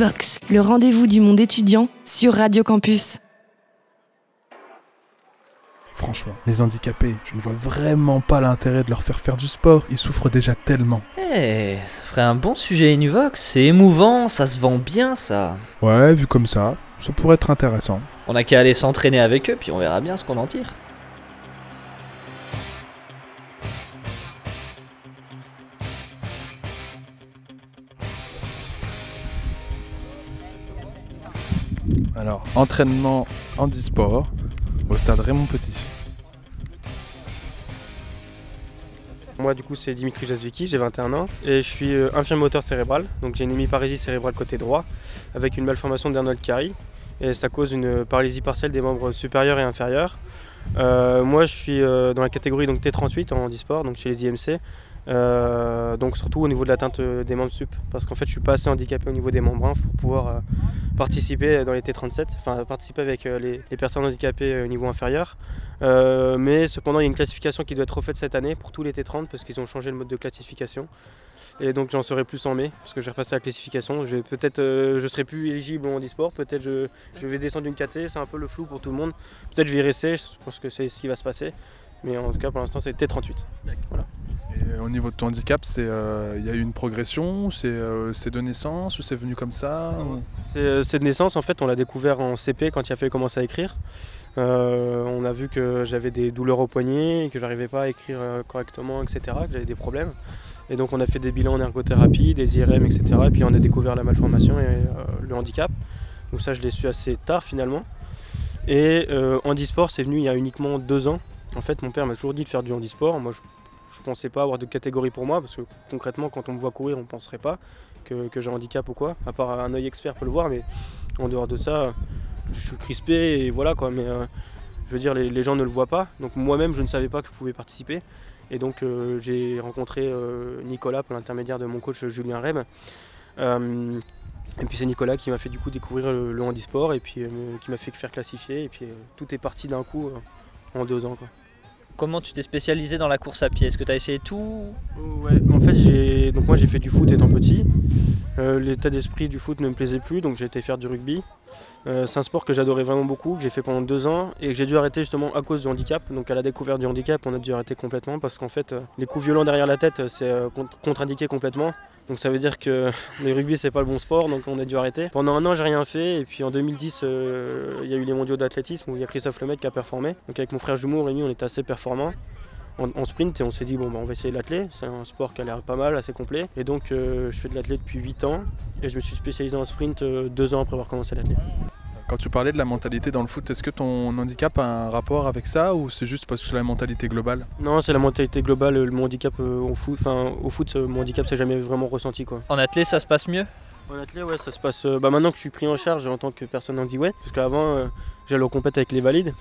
Univox, le rendez-vous du monde étudiant sur Radio Campus. Franchement, les handicapés, je ne vois vraiment pas l'intérêt de leur faire faire du sport, ils souffrent déjà tellement. Eh, ça ferait un bon sujet Univox, c'est émouvant, ça se vend bien ça. Ouais, vu comme ça, ça pourrait être intéressant. On a qu'à aller s'entraîner avec eux, puis on verra bien ce qu'on en tire. Alors, entraînement handisport au stade Raymond Petit. Moi du coup c'est Dimitri Jazviki, j'ai 21 ans et je suis euh, infirmier moteur cérébral, donc j'ai une hémiparésie cérébrale côté droit avec une malformation d'Arnold Chiari et ça cause une paralysie partielle des membres supérieurs et inférieurs. Euh, moi je suis euh, dans la catégorie donc T38 en handisport, donc chez les IMC, donc surtout au niveau de l'atteinte des membres sup, parce qu'en fait je suis pas assez handicapé au niveau des membres inf pour pouvoir participer dans les T37, enfin participer avec euh, les, personnes handicapées au niveau inférieur. Euh, mais cependant il y a une classification qui doit être refaite cette année pour tous les T30 parce qu'ils ont changé le mode de classification. Et donc j'en saurai plus en mai parce que je vais repasser la classification. Peut-être je serai plus éligible en handisport, peut-être je, je vais descendre d'une KT, c'est un peu le flou pour tout le monde. Peut-être je vais y rester, je pense que c'est ce qui va se passer. Mais en tout cas pour l'instant c'est T38. Voilà. Et au niveau de ton handicap, euh, il y a eu une progression, c'est euh, c'est de naissance ou c'est venu comme ça ou- C'est de naissance, en fait, on l'a découvert en CP quand il a fallu commencer à écrire. Euh, on a vu que j'avais des douleurs au poignet, et que j'arrivais pas à écrire euh, correctement, etc., que j'avais des problèmes. Et donc on a fait des bilans en ergothérapie, des IRM, etc. Et puis on a découvert la malformation et euh, le handicap. Donc ça, je l'ai su assez tard finalement. Et euh, handisport, c'est venu il y a uniquement deux ans. En fait, mon père m'a toujours dit de faire du handisport. Moi, je, je pensais pas avoir de catégorie pour moi parce que concrètement, quand on me voit courir, on penserait pas que, j'ai un handicap ou quoi. À part un œil expert peut le voir, mais en dehors de ça, je suis crispé et voilà quoi. Mais euh, je veux dire, les, gens ne le voient pas. Donc moi-même, je ne savais pas que je pouvais participer. Et donc euh, j'ai rencontré euh, Nicolas par l'intermédiaire de mon coach Julien. Euh, et puis c'est Nicolas qui m'a fait du coup découvrir le, handisport et puis qui m'a fait faire classifier. Et puis tout est parti d'un coup en deux ans. Quoi. Comment tu t'es spécialisé dans la course à pied? Est-ce que tu as essayé tout? Ouais, en fait, donc moi j'ai fait du foot étant petit. Euh, L'état d'esprit du foot ne me plaisait plus, donc j'ai été faire du rugby. Euh, c'est un sport que j'adorais vraiment beaucoup, que j'ai fait pendant deux ans et que j'ai dû arrêter justement à cause du handicap. Donc à la découverte du handicap, on a dû arrêter complètement parce qu'en fait, euh, les coups violents derrière la tête, c'est contre- contre-indiqué complètement. Donc ça veut dire que le rugby c'est pas le bon sport, donc on a dû arrêter. Pendant un an j'ai rien fait et puis en 2010 euh, il y a eu les mondiaux d'athlétisme où il y a Christophe Lemaitre qui a performé. Donc avec mon frère jumeau Rémi on était assez performants en, sprint et on s'est dit bon bah, on va essayer l'athlé, c'est un sport qui a l'air pas mal, assez complet. Et donc euh, je fais de l'athlé depuis 8 ans et je me suis spécialisé en sprint euh, deux ans après avoir commencé l'athlé. Quand tu parlais de la mentalité dans le foot, est-ce que ton handicap a un rapport avec ça ou c'est juste parce que c'est la mentalité globale Non c'est la mentalité globale, le mon handicap euh, au foot, enfin au foot mon handicap c'est jamais vraiment ressenti quoi. En athlé, ça se passe mieux? En athlé, ouais, ça se passe. euh, bah, maintenant que je suis pris en charge en tant que personne handicapée, parce qu'avant, euh, j'allais au compète avec les valides.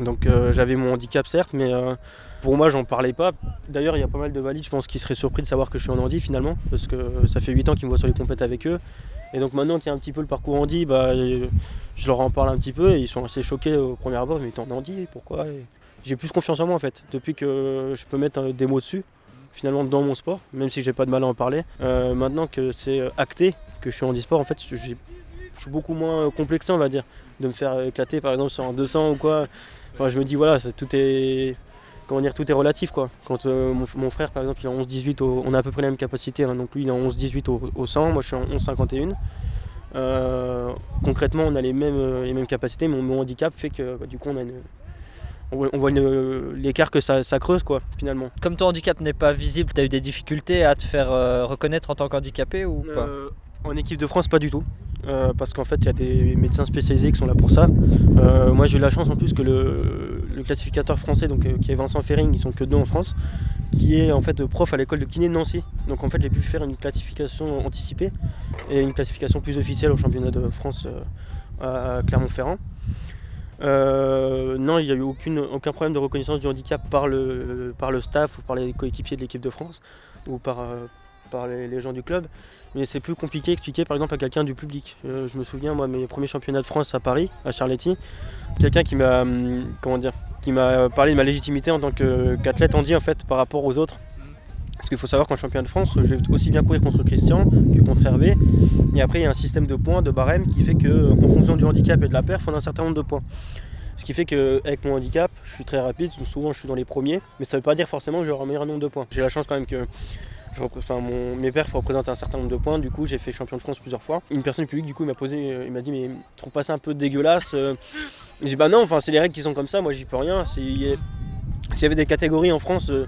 Donc euh, j'avais mon handicap, certes, mais euh, pour moi, j'en parlais pas. D'ailleurs, il y a pas mal de valides, je pense, qui seraient surpris de savoir que je suis en handi finalement, parce que ça fait 8 ans qu'ils me voient sur les compètes avec eux. Et donc maintenant qu'il y a un petit peu le parcours handi, bah, euh, je leur en parle un petit peu et ils sont assez choqués au premier abord. Mais t'es en handi, pourquoi? J'ai plus confiance en moi en fait, depuis que je peux mettre euh, des mots dessus finalement dans mon sport, même si j'ai pas de mal à en parler. Euh, maintenant que c'est acté que je suis handisport, en fait, je suis beaucoup moins complexé, on va dire, de me faire éclater par exemple sur un 200 ou quoi. Enfin, je me dis voilà, tout est comment dire, tout est relatif quoi. Quand euh, mon, mon frère par exemple, il est en 11-18, au- on a à peu près la même capacité, hein, donc lui il est en 11-18 au, au 100, moi je suis en 11-51. Euh, concrètement, on a les mêmes, euh, les mêmes capacités, mais mon handicap fait que bah, du coup on a une, on voit, l'écart que ça, ça creuse quoi finalement. Comme ton handicap n'est pas visible, tu as eu des difficultés à te faire euh, reconnaître en tant qu'handicapé ou pas? Euh, En équipe de France, pas du tout. Euh, parce qu'en fait, il y a des médecins spécialisés qui sont là pour ça. Euh, moi, j'ai eu la chance en plus que le, classificateur français, donc, euh, qui est Vincent Ferring, ils sont que deux en France, qui est en fait prof à l'école de kiné de Nancy. Donc en fait, j'ai pu faire une classification anticipée et une classification plus officielle au championnat de France à Clermont-Ferrand. Non, il n'y a eu aucun problème de reconnaissance du handicap par le, par le staff ou par les coéquipiers de l'équipe de France ou par, par les, gens du club. Mais c'est plus compliqué à expliquer par exemple à quelqu'un du public. Euh, je me souviens, moi, mes premiers championnats de France à Paris, à Charletti, quelqu'un qui m'a hum, comment dire, qui m'a parlé de ma légitimité en tant qu'athlète handi en fait par rapport aux autres. Parce qu'il faut savoir qu'en championnat de France, je vais aussi bien courir contre Christian que contre Hervé. Et après, il y a un système de points, de barème qui fait que, en fonction du handicap et de la perf, on a un certain nombre de points. Ce qui fait qu'avec mon handicap, je suis très rapide, souvent je suis dans les premiers, mais ça ne veut pas dire forcément que j'aurai un meilleur nombre de points. J'ai la chance quand même que enfin, mon- mes perfs représentent un certain nombre de points, du coup j'ai fait champion de France plusieurs fois. Une personne du public du coup m'a posé, euh, il m'a dit mais tu trouves pas ça un peu dégueulasse euh J'ai dit bah non, enfin c'est les règles qui sont comme ça, moi j'y peux rien. S'il y avait des catégories en France, euh,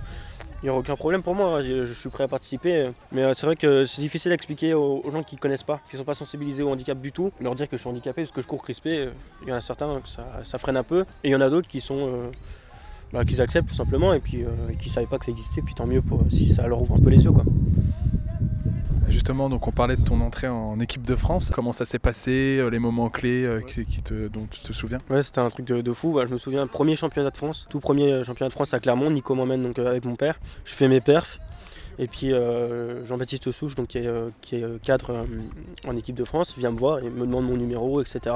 il n'y aurait aucun problème pour moi, je, suis prêt à participer. Mais c'est vrai que c'est difficile à expliquer aux, gens qui connaissent pas, qui sont pas sensibilisés au handicap du tout, leur dire que je suis handicapé parce que je cours crispé. Il y en a certains que ça freine un peu, et il y en a d'autres qui sont. Euh, bah, qu'ils acceptent tout simplement et puis euh, et qui savaient pas que ça existait, puis tant mieux pour, si ça leur ouvre un peu les yeux quoi. Justement, donc on parlait de ton entrée en équipe de France. Comment ça s'est passé, euh, les moments clés euh, qui, qui te, dont tu te souviens? Ouais, c'était un truc de, de fou. Bah, je me souviens, premier championnat de France, tout premier euh, championnat de France à Clermont, Nico m'emmène donc euh, avec mon père. Je fais mes perfs. Et puis euh, Jean-Baptiste Souche, donc, qui est, euh, qui est, euh, cadre euh, en équipe de France, vient me voir et me demande mon numéro, etc.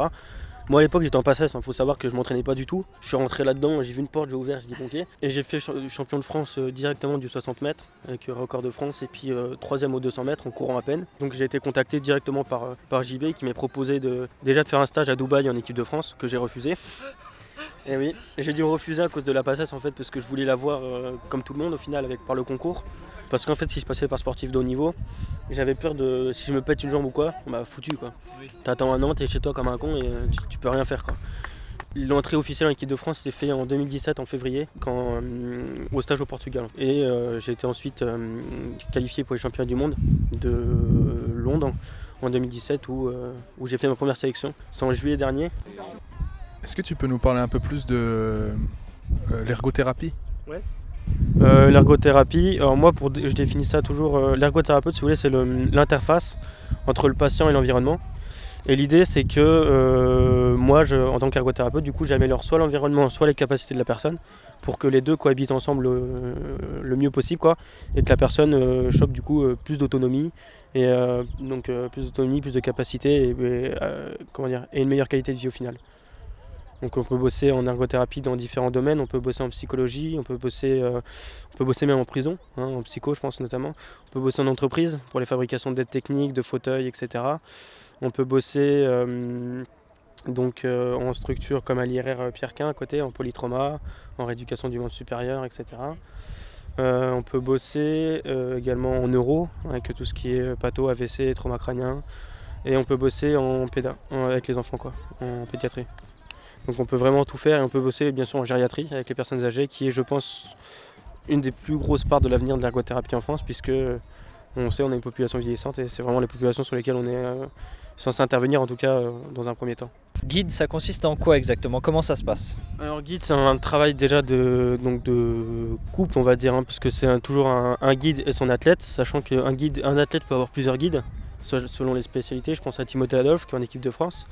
Moi à l'époque j'étais en passesse, il faut savoir que je m'entraînais pas du tout. Je suis rentré là-dedans, j'ai vu une porte, j'ai ouvert, j'ai dit ok. Et j'ai fait cha- champion de France euh, directement du 60 mètres avec euh, record de France et puis euh, troisième au 200 mètres en courant à peine. Donc j'ai été contacté directement par, par JB qui m'a proposé de, déjà de faire un stage à Dubaï en équipe de France que j'ai refusé. Et oui, j'ai dû refuser à cause de la passesse en fait parce que je voulais la voir euh, comme tout le monde au final avec par le concours. Parce qu'en fait si je passais par sportif de haut niveau, j'avais peur de si je me pète une jambe ou quoi, on m'a foutu quoi. T'attends un an, t'es chez toi comme un con et euh, tu, tu peux rien faire quoi. L'entrée officielle en équipe de France s'est fait en 2017 en février quand, euh, au stage au Portugal. Et euh, j'ai été ensuite euh, qualifié pour les championnats du monde de Londres en 2017 où, où j'ai fait ma première sélection. C'est en juillet dernier. Est-ce que tu peux nous parler un peu plus de euh, l'ergothérapie? Euh, l'ergothérapie, alors moi pour, je définis ça toujours, euh, l'ergothérapeute si vous voulez c'est l'interface entre le patient et l'environnement. Et l'idée c'est que euh, moi je, en tant qu'ergothérapeute du coup j'améliore soit l'environnement soit les capacités de la personne pour que les deux cohabitent ensemble euh, le mieux possible quoi et que la personne euh, chope du coup euh, plus d'autonomie et euh, donc euh, plus d'autonomie, plus de capacité et, et, euh, comment dire, et une meilleure qualité de vie au final. Donc on peut bosser en ergothérapie dans différents domaines, on peut bosser en psychologie, on peut bosser, euh, on même en prison, hein, en psycho je pense notamment. On peut bosser en entreprise pour les fabrications d'aides techniques, de fauteuils, etc. On peut bosser euh, donc euh, en structure comme à l'IRR Pierre Quin à côté, en polytrauma, en rééducation du monde supérieur, etc. On peut bosser également en neuro, avec tout ce qui est patho, AVC, trauma crânien. Et on peut bosser avec les enfants, en pédiatrie. Donc on peut vraiment tout faire et on peut bosser bien sûr en gériatrie avec les personnes âgées, qui est, je pense, une des plus grosses parts de l'avenir de l'ergothérapie en France, puisque on sait on a une population vieillissante et c'est vraiment les populations sur lesquelles on est euh, censé intervenir, en tout cas euh, dans un premier temps. Guide, ça consiste en quoi exactement? Comment ça se passe? Alors guide, c'est un travail déjà de, donc de couple, on va dire, hein, parce que c'est toujours un, un guide et son athlète, sachant qu'un guide, un athlète peut avoir plusieurs guides, se- selon les spécialités. Je pense à Timothée Adolphe, qui est en équipe de France,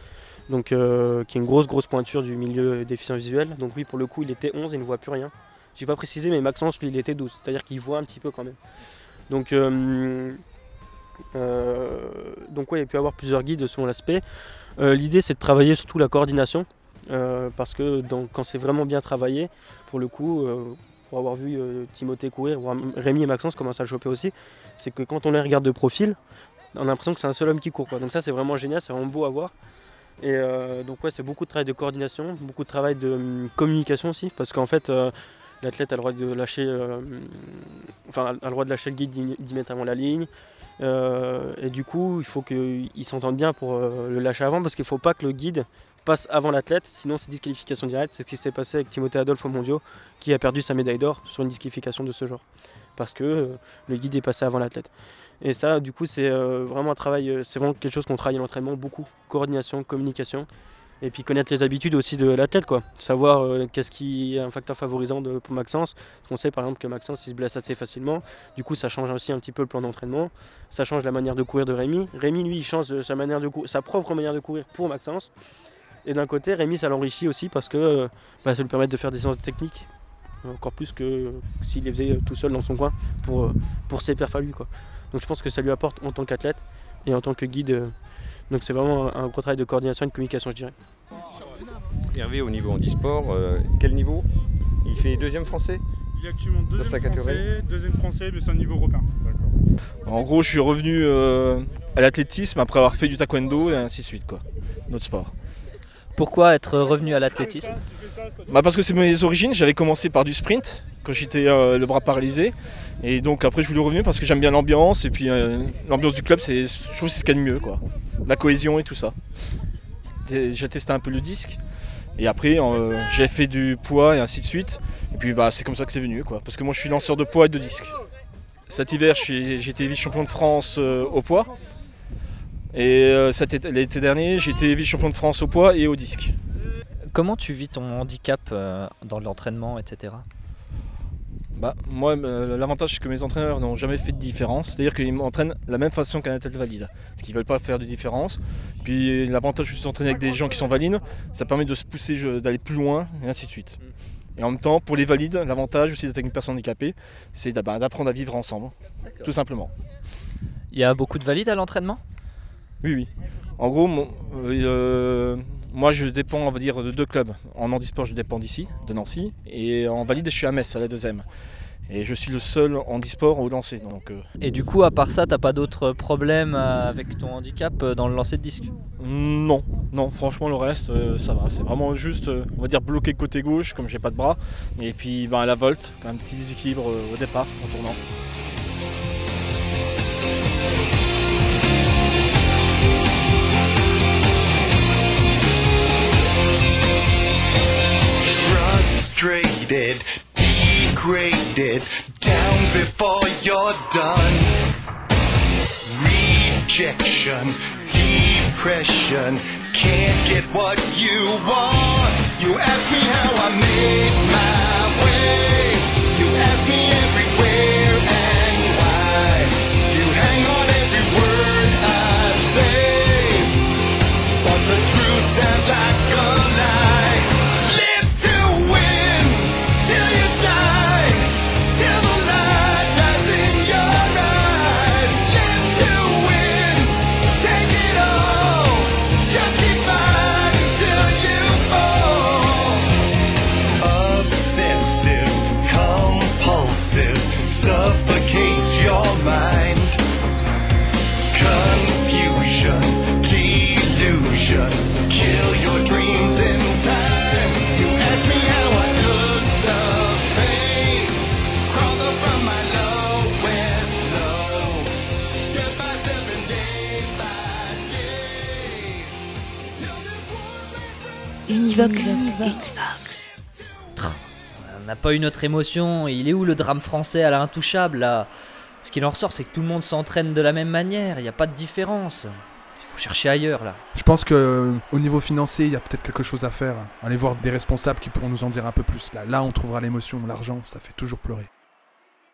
donc, euh, qui est une grosse, grosse pointure du milieu déficient visuel. Donc lui, pour le coup, il était 11 et il ne voit plus rien. J'ai pas précisé, mais Maxence, lui, il était 12, c'est-à-dire qu'il voit un petit peu quand même. Donc, euh, euh, il peut y avoir plusieurs guides selon l'aspect. L'idée, c'est de travailler surtout la coordination. Parce que quand c'est vraiment bien travaillé, pour le coup, pour avoir vu Timothée courir, ou Rémi et Maxence commencent à choper aussi, c'est que quand on les regarde de profil, on a l'impression que c'est un seul homme qui court. Donc ça c'est vraiment génial, c'est vraiment beau à voir. Et euh, donc ouais, c'est beaucoup de travail de coordination, beaucoup de travail de hum, communication aussi, parce qu'en fait, euh, l'athlète a le droit de lâcher, euh, enfin a le droit de lâcher le guide 10 10 mètres avant la ligne. Et du coup, il faut qu'ils s'entendent bien pour le lâcher avant, parce qu'il ne faut pas que le guide passe avant l'athlète, sinon c'est disqualification directe. C'est ce qui s'est passé avec Timothée Adolphe au mondiaux, qui a perdu sa médaille d'or sur une disqualification de ce genre. Parce que euh, le guide est passé avant l'athlète. Et ça, du coup, c'est euh, vraiment un travail, euh, c'est vraiment quelque chose qu'on travaille à l'entraînement beaucoup. Coordination, communication. Et puis connaître les habitudes aussi de l'athlète, quoi. Savoir qu'est-ce qui est un facteur favorisant pour Maxence. Parce qu'on sait par exemple que Maxence il se blesse assez facilement. Du coup, ça change aussi un petit peu le plan d'entraînement. Ça change la manière de courir de Rémi. Rémi, lui, il change sa, manière de sa propre manière de courir pour Maxence. Et d'un côté, Rémi, ça l'enrichit aussi parce que bah, ça lui permet de faire des séances techniques. Encore plus que s'il les faisait tout seul dans son coin pour, pour ses perfs à lui, quoi. Donc je pense que ça lui apporte en tant qu'athlète et en tant que guide. euh, donc c'est vraiment un gros travail de coordination et de communication, je dirais. Hervé au niveau handisport, euh, quel niveau? Il fait deuxième français? Il est actuellement deuxième catégorie? français, deuxième français, mais c'est un niveau européen. En gros, je suis revenu euh, à l'athlétisme après avoir fait du taekwondo et ainsi de suite, quoi. Notre sport. Pourquoi être revenu à l'athlétisme Bah parce que c'est mes origines, j'avais commencé par du sprint quand j'étais euh, le bras paralysé. Et donc après je voulais revenir parce que j'aime bien l'ambiance et puis euh, l'ambiance du club, je trouve que c'est ce qu'il y a de mieux, quoi. La cohésion et tout ça. J'ai testé un peu le disque. Et après euh, j'ai fait du poids et ainsi de suite. Et puis bah c'est comme ça que c'est venu. Parce que moi je suis lanceur de poids et de disque. Cet hiver j'ai été vice-champion de France au poids. Et euh, cet l'été dernier j'ai été vice-champion de France au poids et au disque. Comment tu vis ton handicap euh, dans l'entraînement, etc. Bah, moi, euh, l'avantage, c'est que mes entraîneurs n'ont jamais fait de différence. C'est-à-dire qu'ils m'entraînent de la même façon qu'un athlète valide. Parce qu'ils ne veulent pas faire de différence. Puis l'avantage de s'entraîner avec des gens qui sont valides, ça permet de se pousser, d'aller plus loin, et ainsi de suite. Et en même temps, pour les valides, l'avantage aussi d'être avec une personne handicapée, c'est bah, d'apprendre à vivre ensemble. Tout simplement. Il y a beaucoup de valides à l'entraînement? Oui, oui. En gros, mon- euh, euh, moi je dépends, on va dire, de deux clubs. En handisport, je dépends d'ici, de Nancy. Et en valide, je suis à Metz, à la deuxième. Et je suis le seul handisport au lancer. Donc, euh, Et du coup, à part ça, t'as pas d'autres problèmes avec ton handicap dans le lancer de disque? Non, non, franchement, le reste, euh, ça va. C'est vraiment juste, euh, on va dire, bloqué côté gauche, comme j'ai pas de bras. Et puis, ben, à la volte, un petit déséquilibre au départ, en tournant. Frustrated, degraded, down before you're done. Rejection, depression, can't get what you want. You ask me how I made my way. You ask me everywhere and pas une autre émotion. Il est où le drame français à l'intouchable là? Ce qu'il en ressort, c'est que tout le monde s'entraîne de la même manière. Il n'y a pas de différence. Il faut chercher ailleurs là. Je pense que euh, au niveau financier, il y a peut-être quelque chose à faire. Aller voir des responsables qui pourront nous en dire un peu plus. Là, là on trouvera l'émotion, l'argent, ça fait toujours pleurer.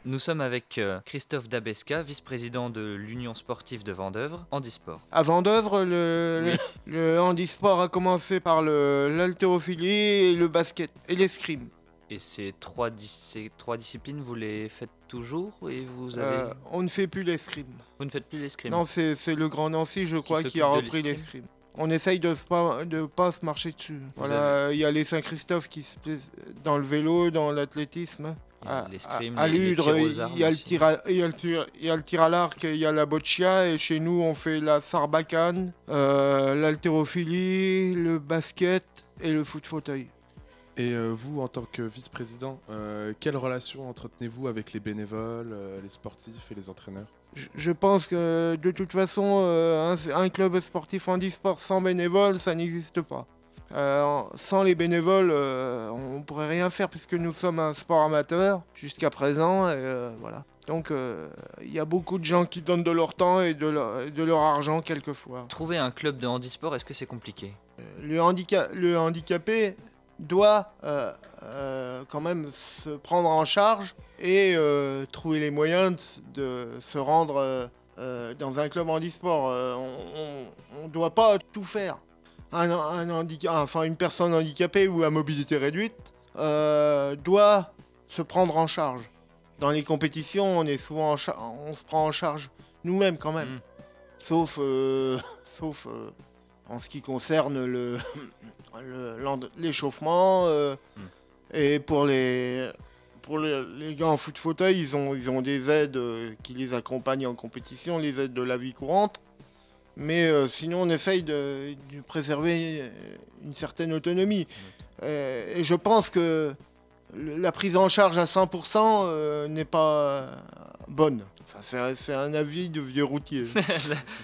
Nous sommes avec euh, Christophe Dabesca, vice-président de l'Union sportive de Vendœuvre, handisport. À Vendœuvre, le, le, le handisport a commencé par l'haltérophilie et le basket et l'escrime. Et ces trois, dis- ces trois disciplines, vous les faites toujours et vous avez... Euh, on ne fait plus l'escrime. Vous ne faites plus l'escrime Non, c'est le Grand Nancy, je crois, qui, a repris l'escrime. On essaye de ne pas, de pas se marcher dessus. Voilà, il y a les Saint-Christophe qui se plaisent dans le vélo, dans l'athlétisme. À, l'escrime, à- Ludre, il y a le tir à l'arc, il y a la boccia, et chez nous, on fait la sarbacane, euh, l'haltérophilie, le basket et le foot fauteuil. Et euh, vous, en tant que vice-président, euh, quelle relation entretenez-vous avec les bénévoles, euh, les sportifs et les entraîneurs? Je- Je pense que de toute façon, euh, un, un club sportif handisport sans bénévoles, ça n'existe pas. Euh, sans les bénévoles, euh, on pourrait rien faire puisque nous sommes un sport amateur jusqu'à présent. Et, euh, voilà. Donc euh, il y a beaucoup de gens qui donnent de leur temps et de leur, de leur argent quelquefois. Trouver un club de handisport, est-ce que c'est compliqué? Le, handica- le handicapé doit euh, euh, quand même se prendre en charge et euh, trouver les moyens de, de se rendre dans un club handisport. Euh, on ne doit pas tout faire. Un, un handica- enfin, une personne handicapée ou à mobilité réduite euh, doit se prendre en charge. Dans les compétitions, on est souvent en on se prend en charge nous-mêmes quand même. Sauf, euh, sauf euh, en ce qui concerne le, l'échauffement. euh, Et pour les, pour les, les gars en foot fauteuil, ils ont, ils ont des aides euh, qui les accompagnent en compétition, les aides de la vie courante. Mais euh, sinon, on essaye de, préserver une certaine autonomie. Et je pense que la prise en charge à 100% euh, n'est pas bonne. C'est, c'est un avis de vieux routier. Vous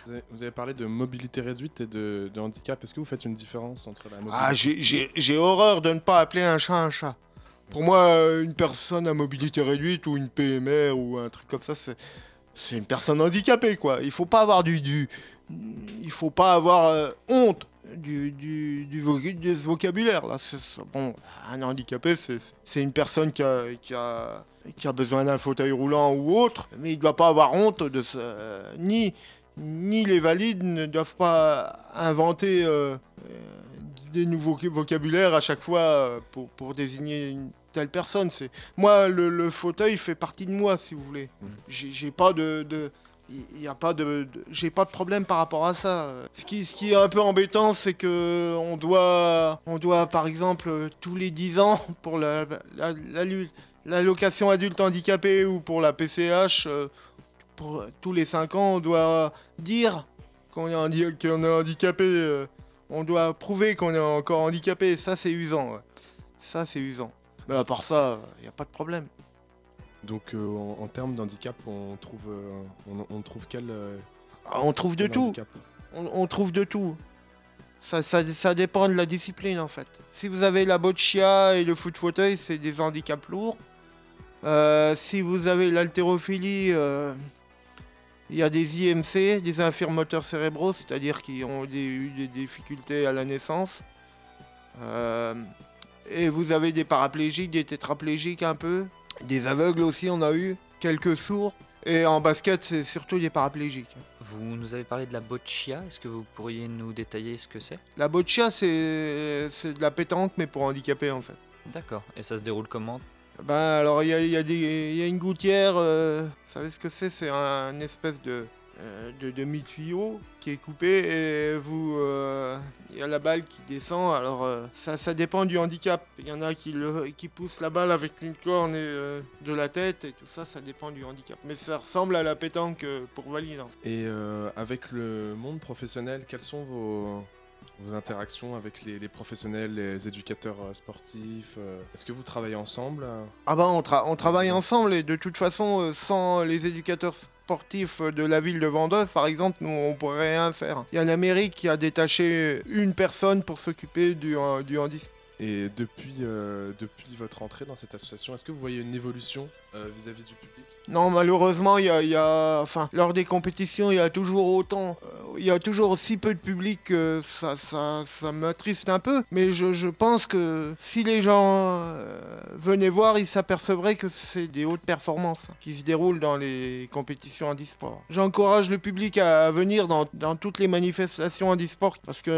avez, vous avez parlé de mobilité réduite et de, de handicap. Est-ce que vous faites une différence entre la mobilité Ah, j'ai- j'ai j'ai horreur de ne pas appeler un chat un chat. Pour moi, une personne à mobilité réduite ou une PMR ou un truc comme ça, c'est c'est une personne handicapée, quoi. Il faut pas avoir du, du il faut pas avoir euh, honte du, du, vocabulaire là. Bon, un handicapé, c'est une personne qui a, qui a, qui a besoin d'un fauteuil roulant ou autre, mais il doit pas avoir honte de ce, ni ni les valides ne doivent pas inventer euh, des nouveaux voc- vocabulaires à chaque fois euh, pour, pour désigner une telle personne. C'est moi le, le fauteuil fait partie de moi si vous voulez. J'ai j'ai pas de, de- il a pas de, j'ai pas de problème par rapport à ça. Ce qui, ce qui est un peu embêtant, c'est que on doit, on doit par exemple tous les 10 ans pour la, la, l'allocation adulte handicapé ou pour la PCH, euh, pour tous les 5 ans, on doit dire qu'on est, est handicapé. euh, on doit prouver qu'on est encore handicapé. Ça, c'est usant. Ça, c'est usant. Mais à part ça, il n'y a pas de problème. Donc euh, en, en termes d'handicap, on trouve, euh, on, on trouve quel euh, Ah, on trouve de tout. handicap On, on trouve de tout. Ça, ça, ça dépend de la discipline en fait. Si vous avez la boccia et le foot fauteuil, c'est des handicaps lourds. Euh, si vous avez l'haltérophilie, euh, il y a des IMC, des infirmoteurs cérébraux, c'est-à-dire qui ont des- eu des difficultés à la naissance. Et vous avez des paraplégiques, des tétraplégiques un peu, des aveugles aussi, on a eu, quelques sourds. Et en basket, c'est surtout des paraplégiques. Vous nous avez parlé de la boccia, est-ce que vous pourriez nous détailler ce que c'est? La boccia, c'est c'est de la pétanque, mais pour handicapés, en fait. D'accord, et ça se déroule comment? Ben, alors, il y a, y a y a une gouttière, euh, vous savez ce que c'est? C'est un, une espèce de, de demi-tuyau qui est coupé et vous... euh, Il y a la balle qui descend, alors euh, ça, ça dépend du handicap. Il y en a qui, le, qui poussent la balle avec une corne et, euh, de la tête et tout ça, ça dépend du handicap. Mais ça ressemble à la pétanque euh, pour valide. en fait. Et euh, avec le monde professionnel, quelles sont vos, vos interactions avec les, les professionnels, les éducateurs euh, sportifs euh, Est-ce que vous travaillez ensemble? Euh Ah bah on, tra- on travaille ensemble et de toute façon euh, sans les éducateurs sportifs de la ville de Vendôme par exemple nous on pourrait rien faire. Il y a la mairie qui a détaché une personne pour s'occuper du, euh, du handicap. Et depuis, euh, depuis votre entrée dans cette association, est-ce que vous voyez une évolution euh, vis-à-vis du public? Non malheureusement il y a, il y a- enfin lors des compétitions il y a toujours autant, euh, il y a toujours si peu de public que ça, ça, ça m'attriste un peu. Mais je, je pense que si les gens euh, venaient voir ils s'apercevraient que c'est des hautes performances qui se déroulent dans les compétitions handisport. J'encourage le public à, venir dans, toutes les manifestations handisport parce qu'on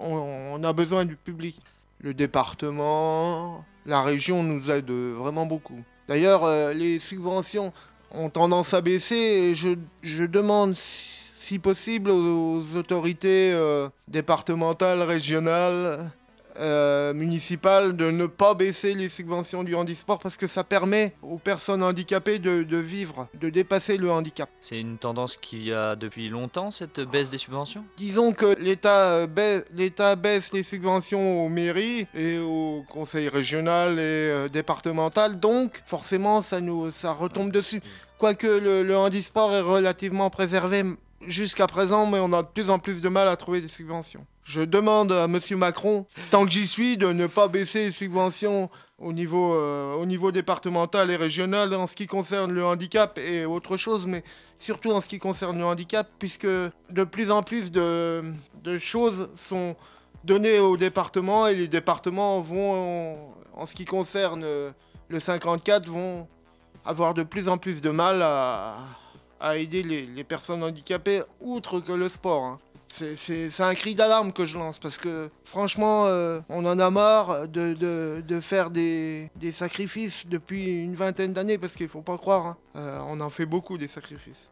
on, on a besoin du public. Le département, la région nous aide vraiment beaucoup. D'ailleurs, euh, les subventions ont tendance à baisser et je, je demande, si- si possible, aux, aux autorités euh, départementales, régionales, euh, municipales, de ne pas baisser les subventions du handisport parce que ça permet aux personnes handicapées de, de vivre, de dépasser le handicap. C'est une tendance qui a depuis longtemps, cette baisse des subventions? Disons que l'État euh, baisse, baisse les subventions aux mairies et au conseil régional et euh, départemental, donc forcément ça nous ça retombe dessus. Quoique le, le handisport est relativement préservé jusqu'à présent, mais on a de plus en plus de mal à trouver des subventions. Je demande à M. Macron, tant que j'y suis, de ne pas baisser les subventions au niveau, euh, au niveau départemental et régional en ce qui concerne le handicap et autre chose, mais surtout en ce qui concerne le handicap, puisque de plus en plus de, choses sont données aux départements et les départements vont, en, en ce qui concerne le 54, vont avoir de plus en plus de mal à, à aider les, personnes handicapées, outre que le sport. hein. C'est- un cri d'alarme que je lance parce que franchement, euh, on en a marre de, faire des, sacrifices depuis une vingtaine d'années parce qu'il faut pas croire, hein. Euh, on en fait beaucoup des sacrifices.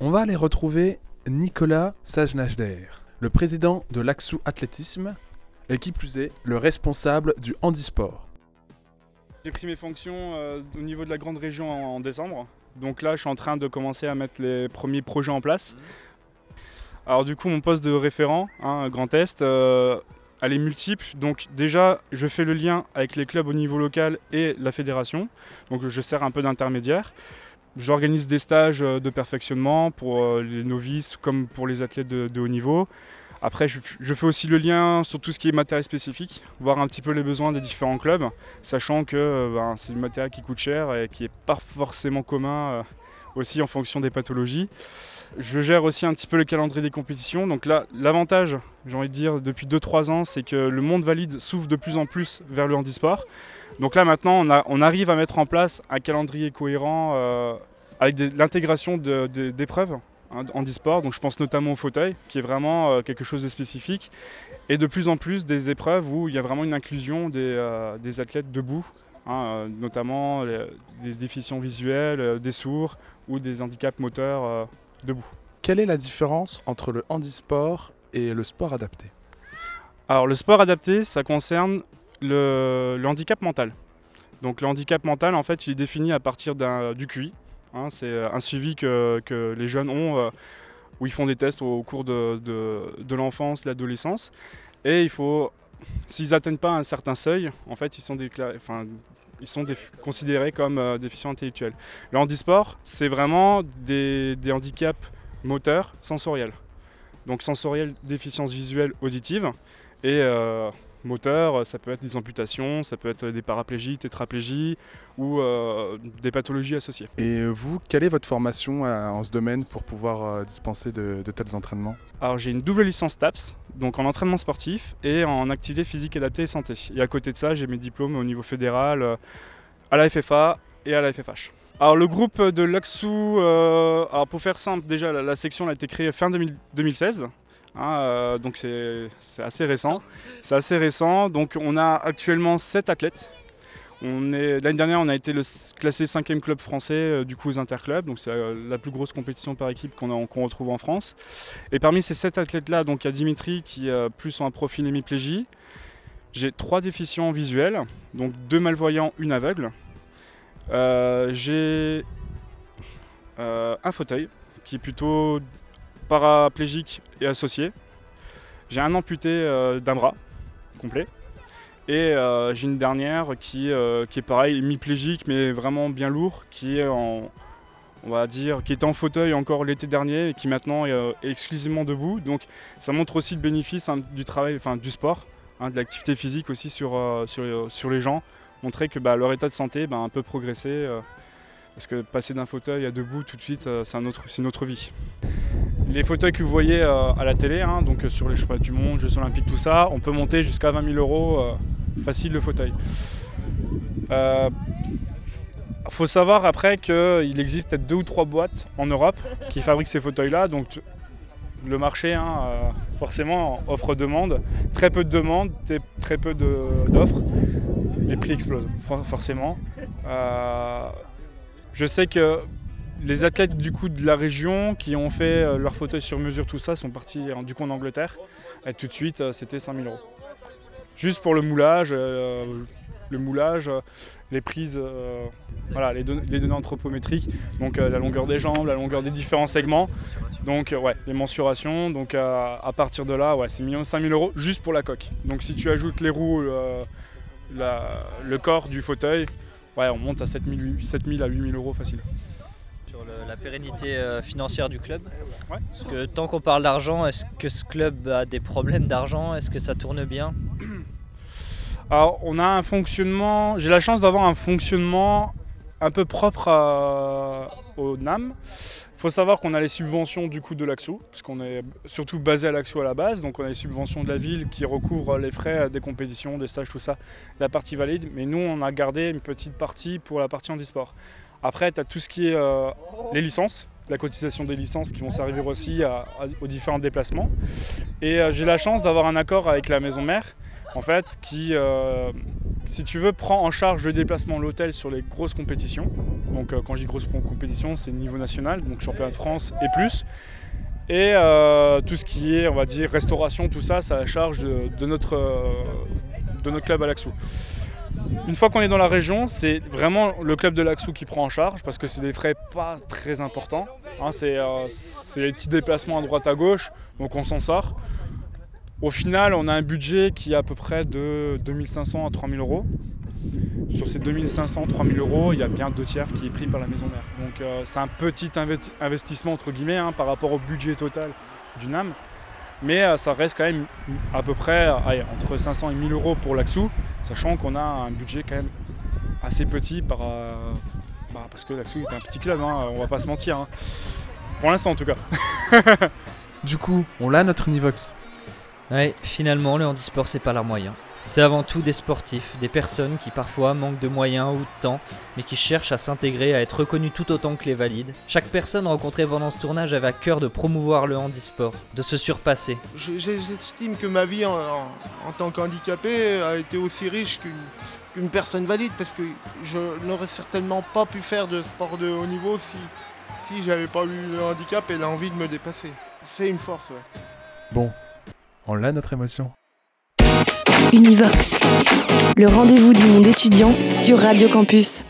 On va aller retrouver Nicolas Sajnajder, le président de l'Axou Athlétisme, et qui plus est, le responsable du handisport. J'ai pris mes fonctions euh, au niveau de la grande région en, décembre. Donc là, je suis en train de commencer à mettre les premiers projets en place. Alors du coup, mon poste de référent, hein, Grand Est, euh, elle est multiple. Donc déjà, je fais le lien avec les clubs au niveau local et la fédération. Donc je sers un peu d'intermédiaire. J'organise des stages euh, de perfectionnement pour les novices comme pour les athlètes de haut niveau. Après, je, fais aussi le lien sur tout ce qui est matériel spécifique, voir un petit peu les besoins des différents clubs, sachant que euh, ben, c'est du matériel qui coûte cher et qui n'est pas forcément commun euh, aussi en fonction des pathologies. Je gère aussi un petit peu le calendrier des compétitions. Donc là, l'avantage, j'ai envie de dire, depuis 2-3 ans, c'est que le monde valide s'ouvre de plus en plus vers le handisport. Donc là, maintenant, on, arrive à mettre en place un calendrier cohérent euh, avec l'intégration d'épreuves handisport. Donc je pense notamment au fauteuil, qui est vraiment euh, quelque chose de spécifique. Et de plus en plus des épreuves où il y a vraiment une inclusion des, euh, des athlètes debout, hein, euh, notamment les- des déficients visuels, des sourds ou des handicaps moteurs euh, debout. Quelle est la différence entre le handisport et le sport adapté? Alors le sport adapté, ça concerne le, le handicap mental. Donc le handicap mental, en fait, il est défini à partir du QI. Hein, c'est euh, un suivi que, les jeunes ont, euh, où ils font des tests au cours de, de- de l'enfance, l'adolescence. Et il faut, s'ils n'atteignent pas un certain seuil, en fait, ils sont, considérés comme euh, déficients intellectuels. Le handisport, c'est vraiment des, handicaps moteurs, sensoriels. Donc sensoriel, déficience visuelle, auditive. Moteur, ça peut être des amputations, ça peut être des paraplégies, tétraplégies ou euh, des pathologies associées. Et vous, quelle est votre formation euh, en ce domaine pour pouvoir euh, dispenser de, de tels entraînements? Alors j'ai une double licence TAPS, donc en entraînement sportif et en activité physique adaptée et santé. Et à côté de ça, j'ai mes diplômes au niveau fédéral, euh, à la FFA et à la FFH. Alors le groupe de l'Axou, euh, alors pour faire simple, déjà la, la section a été créée fin 2000 2016. Hein, euh, donc c'est assez récent. C'est assez récent. Donc on a actuellement 7 athlètes. L'année dernière, on a été le classé 5e club français euh, du coup aux interclubs. Donc c'est euh, la plus grosse compétition par équipe qu'on a- retrouve en France. Et parmi ces 7 athlètes-là, il y a Dimitri qui euh, plus ont un profil hémiplégie. J'ai trois déficients visuels, donc deux malvoyants, une aveugle. J'ai un fauteuil qui est plutôt paraplégique et associé. J'ai un amputé euh, d'un bras complet. Et euh, j'ai une dernière qui, euh, qui est pareil, hémiplégique mais vraiment bien lourd, qui est en, on va dire, qui était en fauteuil encore l'été dernier et qui maintenant est, exclusivement debout. Donc ça montre aussi le bénéfice hein, du travail, enfin du sport, hein, de l'activité physique aussi sur, sur, sur les gens, montrer que bah, leur état de santé bah, un peu progressé. parce que passer d'un fauteuil à debout tout de suite, c'est un autre- c'est une autre vie. Les fauteuils que vous voyez euh, à la télé, hein, donc euh, sur les championnats du monde, Jeux olympiques, tout ça, on peut monter jusqu'à 20 000 euros euh, facile le fauteuil. Euh, faut savoir après qu'il existe peut-être deux ou trois boîtes en Europe qui fabriquent ces fauteuils-là, donc le marché, hein, forcément, offre-demande. Très peu de demandes, très peu d'offres. Les prix explosent, for- forcément. Je sais que les athlètes du coup de la région qui ont fait euh, leur fauteuil sur mesure, tout ça, sont partis euh, du coup en Angleterre. Et tout de suite, euh, c'était 5000 euros. Juste pour le moulage, le moulage, les prises, les, don- les données anthropométriques, donc la longueur des jambes, la longueur des différents segments. Donc les mensurations. Donc à partir de là, ouais, c'est minimum 5000 euros juste pour la coque. Donc si tu ajoutes les roues, le corps du fauteuil, on monte à 7000, 7000 à 8000 euros facile. Sur le- la pérennité euh, financière du club. Parce que tant qu'on parle d'argent, est-ce que ce club a des problèmes d'argent? Est-ce que ça tourne bien? Alors, on a un fonctionnement. J'ai la chance d'avoir un fonctionnement un peu propre à- au NAM. Il faut savoir qu'on a les subventions du coup de l'AXO, parce qu'on est surtout basé à l'AXO à la base. Donc, on a les subventions de la ville qui recouvrent les frais des compétitions, des stages, tout ça, la partie valide. Mais nous, on a gardé une petite partie pour la partie handisport. Après, tu as tout ce qui est euh, les licences, la cotisation des licences qui vont servir aussi aux différents déplacements. Et euh, j'ai la chance d'avoir un accord avec la maison mère, en fait, qui, euh, si tu veux, prend en charge le déplacement, l'hôtel sur les grosses compétitions. Donc, quand je dis grosses compétitions, c'est niveau national, donc championnat de France et plus. Et tout ce qui est, on va dire, restauration, tout ça, c'est à la charge de, de notre, de notre club à l'Axou. Une fois qu'on est dans la région, c'est vraiment le club de l'Axou qui prend en charge parce que c'est des frais pas très importants. Hein, c'est euh, c'est les petits déplacements à droite à gauche, donc on s'en sort. Au final, on a un budget qui est à peu près de 2500 à 3000 euros. Sur ces 2500, 3000 euros, il y a bien deux tiers qui est pris par la maison mère. Donc euh, c'est un petit inve- investissement entre guillemets hein, par rapport au budget total du NAM. Mais euh, ça reste quand même à peu près allez, entre 500 et 1000 euros pour l'Axou, sachant qu'on a un budget quand même assez petit par, euh, bah, parce que l'Axou est un petit club, hein, on va pas se mentir. hein. Pour l'instant en tout cas. Du coup, on l'a notre Univox? Ouais, finalement, le handisport, c'est pas leur moyen. C'est avant tout des sportifs, des personnes qui parfois manquent de moyens ou de temps, mais qui cherchent à s'intégrer, à être reconnues tout autant que les valides. Chaque personne rencontrée pendant ce tournage avait à cœur de promouvoir le handisport, de se surpasser. Je- je- J'estime que ma vie en, en- en tant qu'handicapé a été aussi riche qu'une qu'une personne valide parce que je n'aurais certainement pas pu faire de sport de haut niveau si, si j'avais pas eu le handicap et l'envie de me dépasser. C'est une force, ouais. Bon, on l'a notre émotion. Univox, le rendez-vous du monde étudiant sur Radio Campus.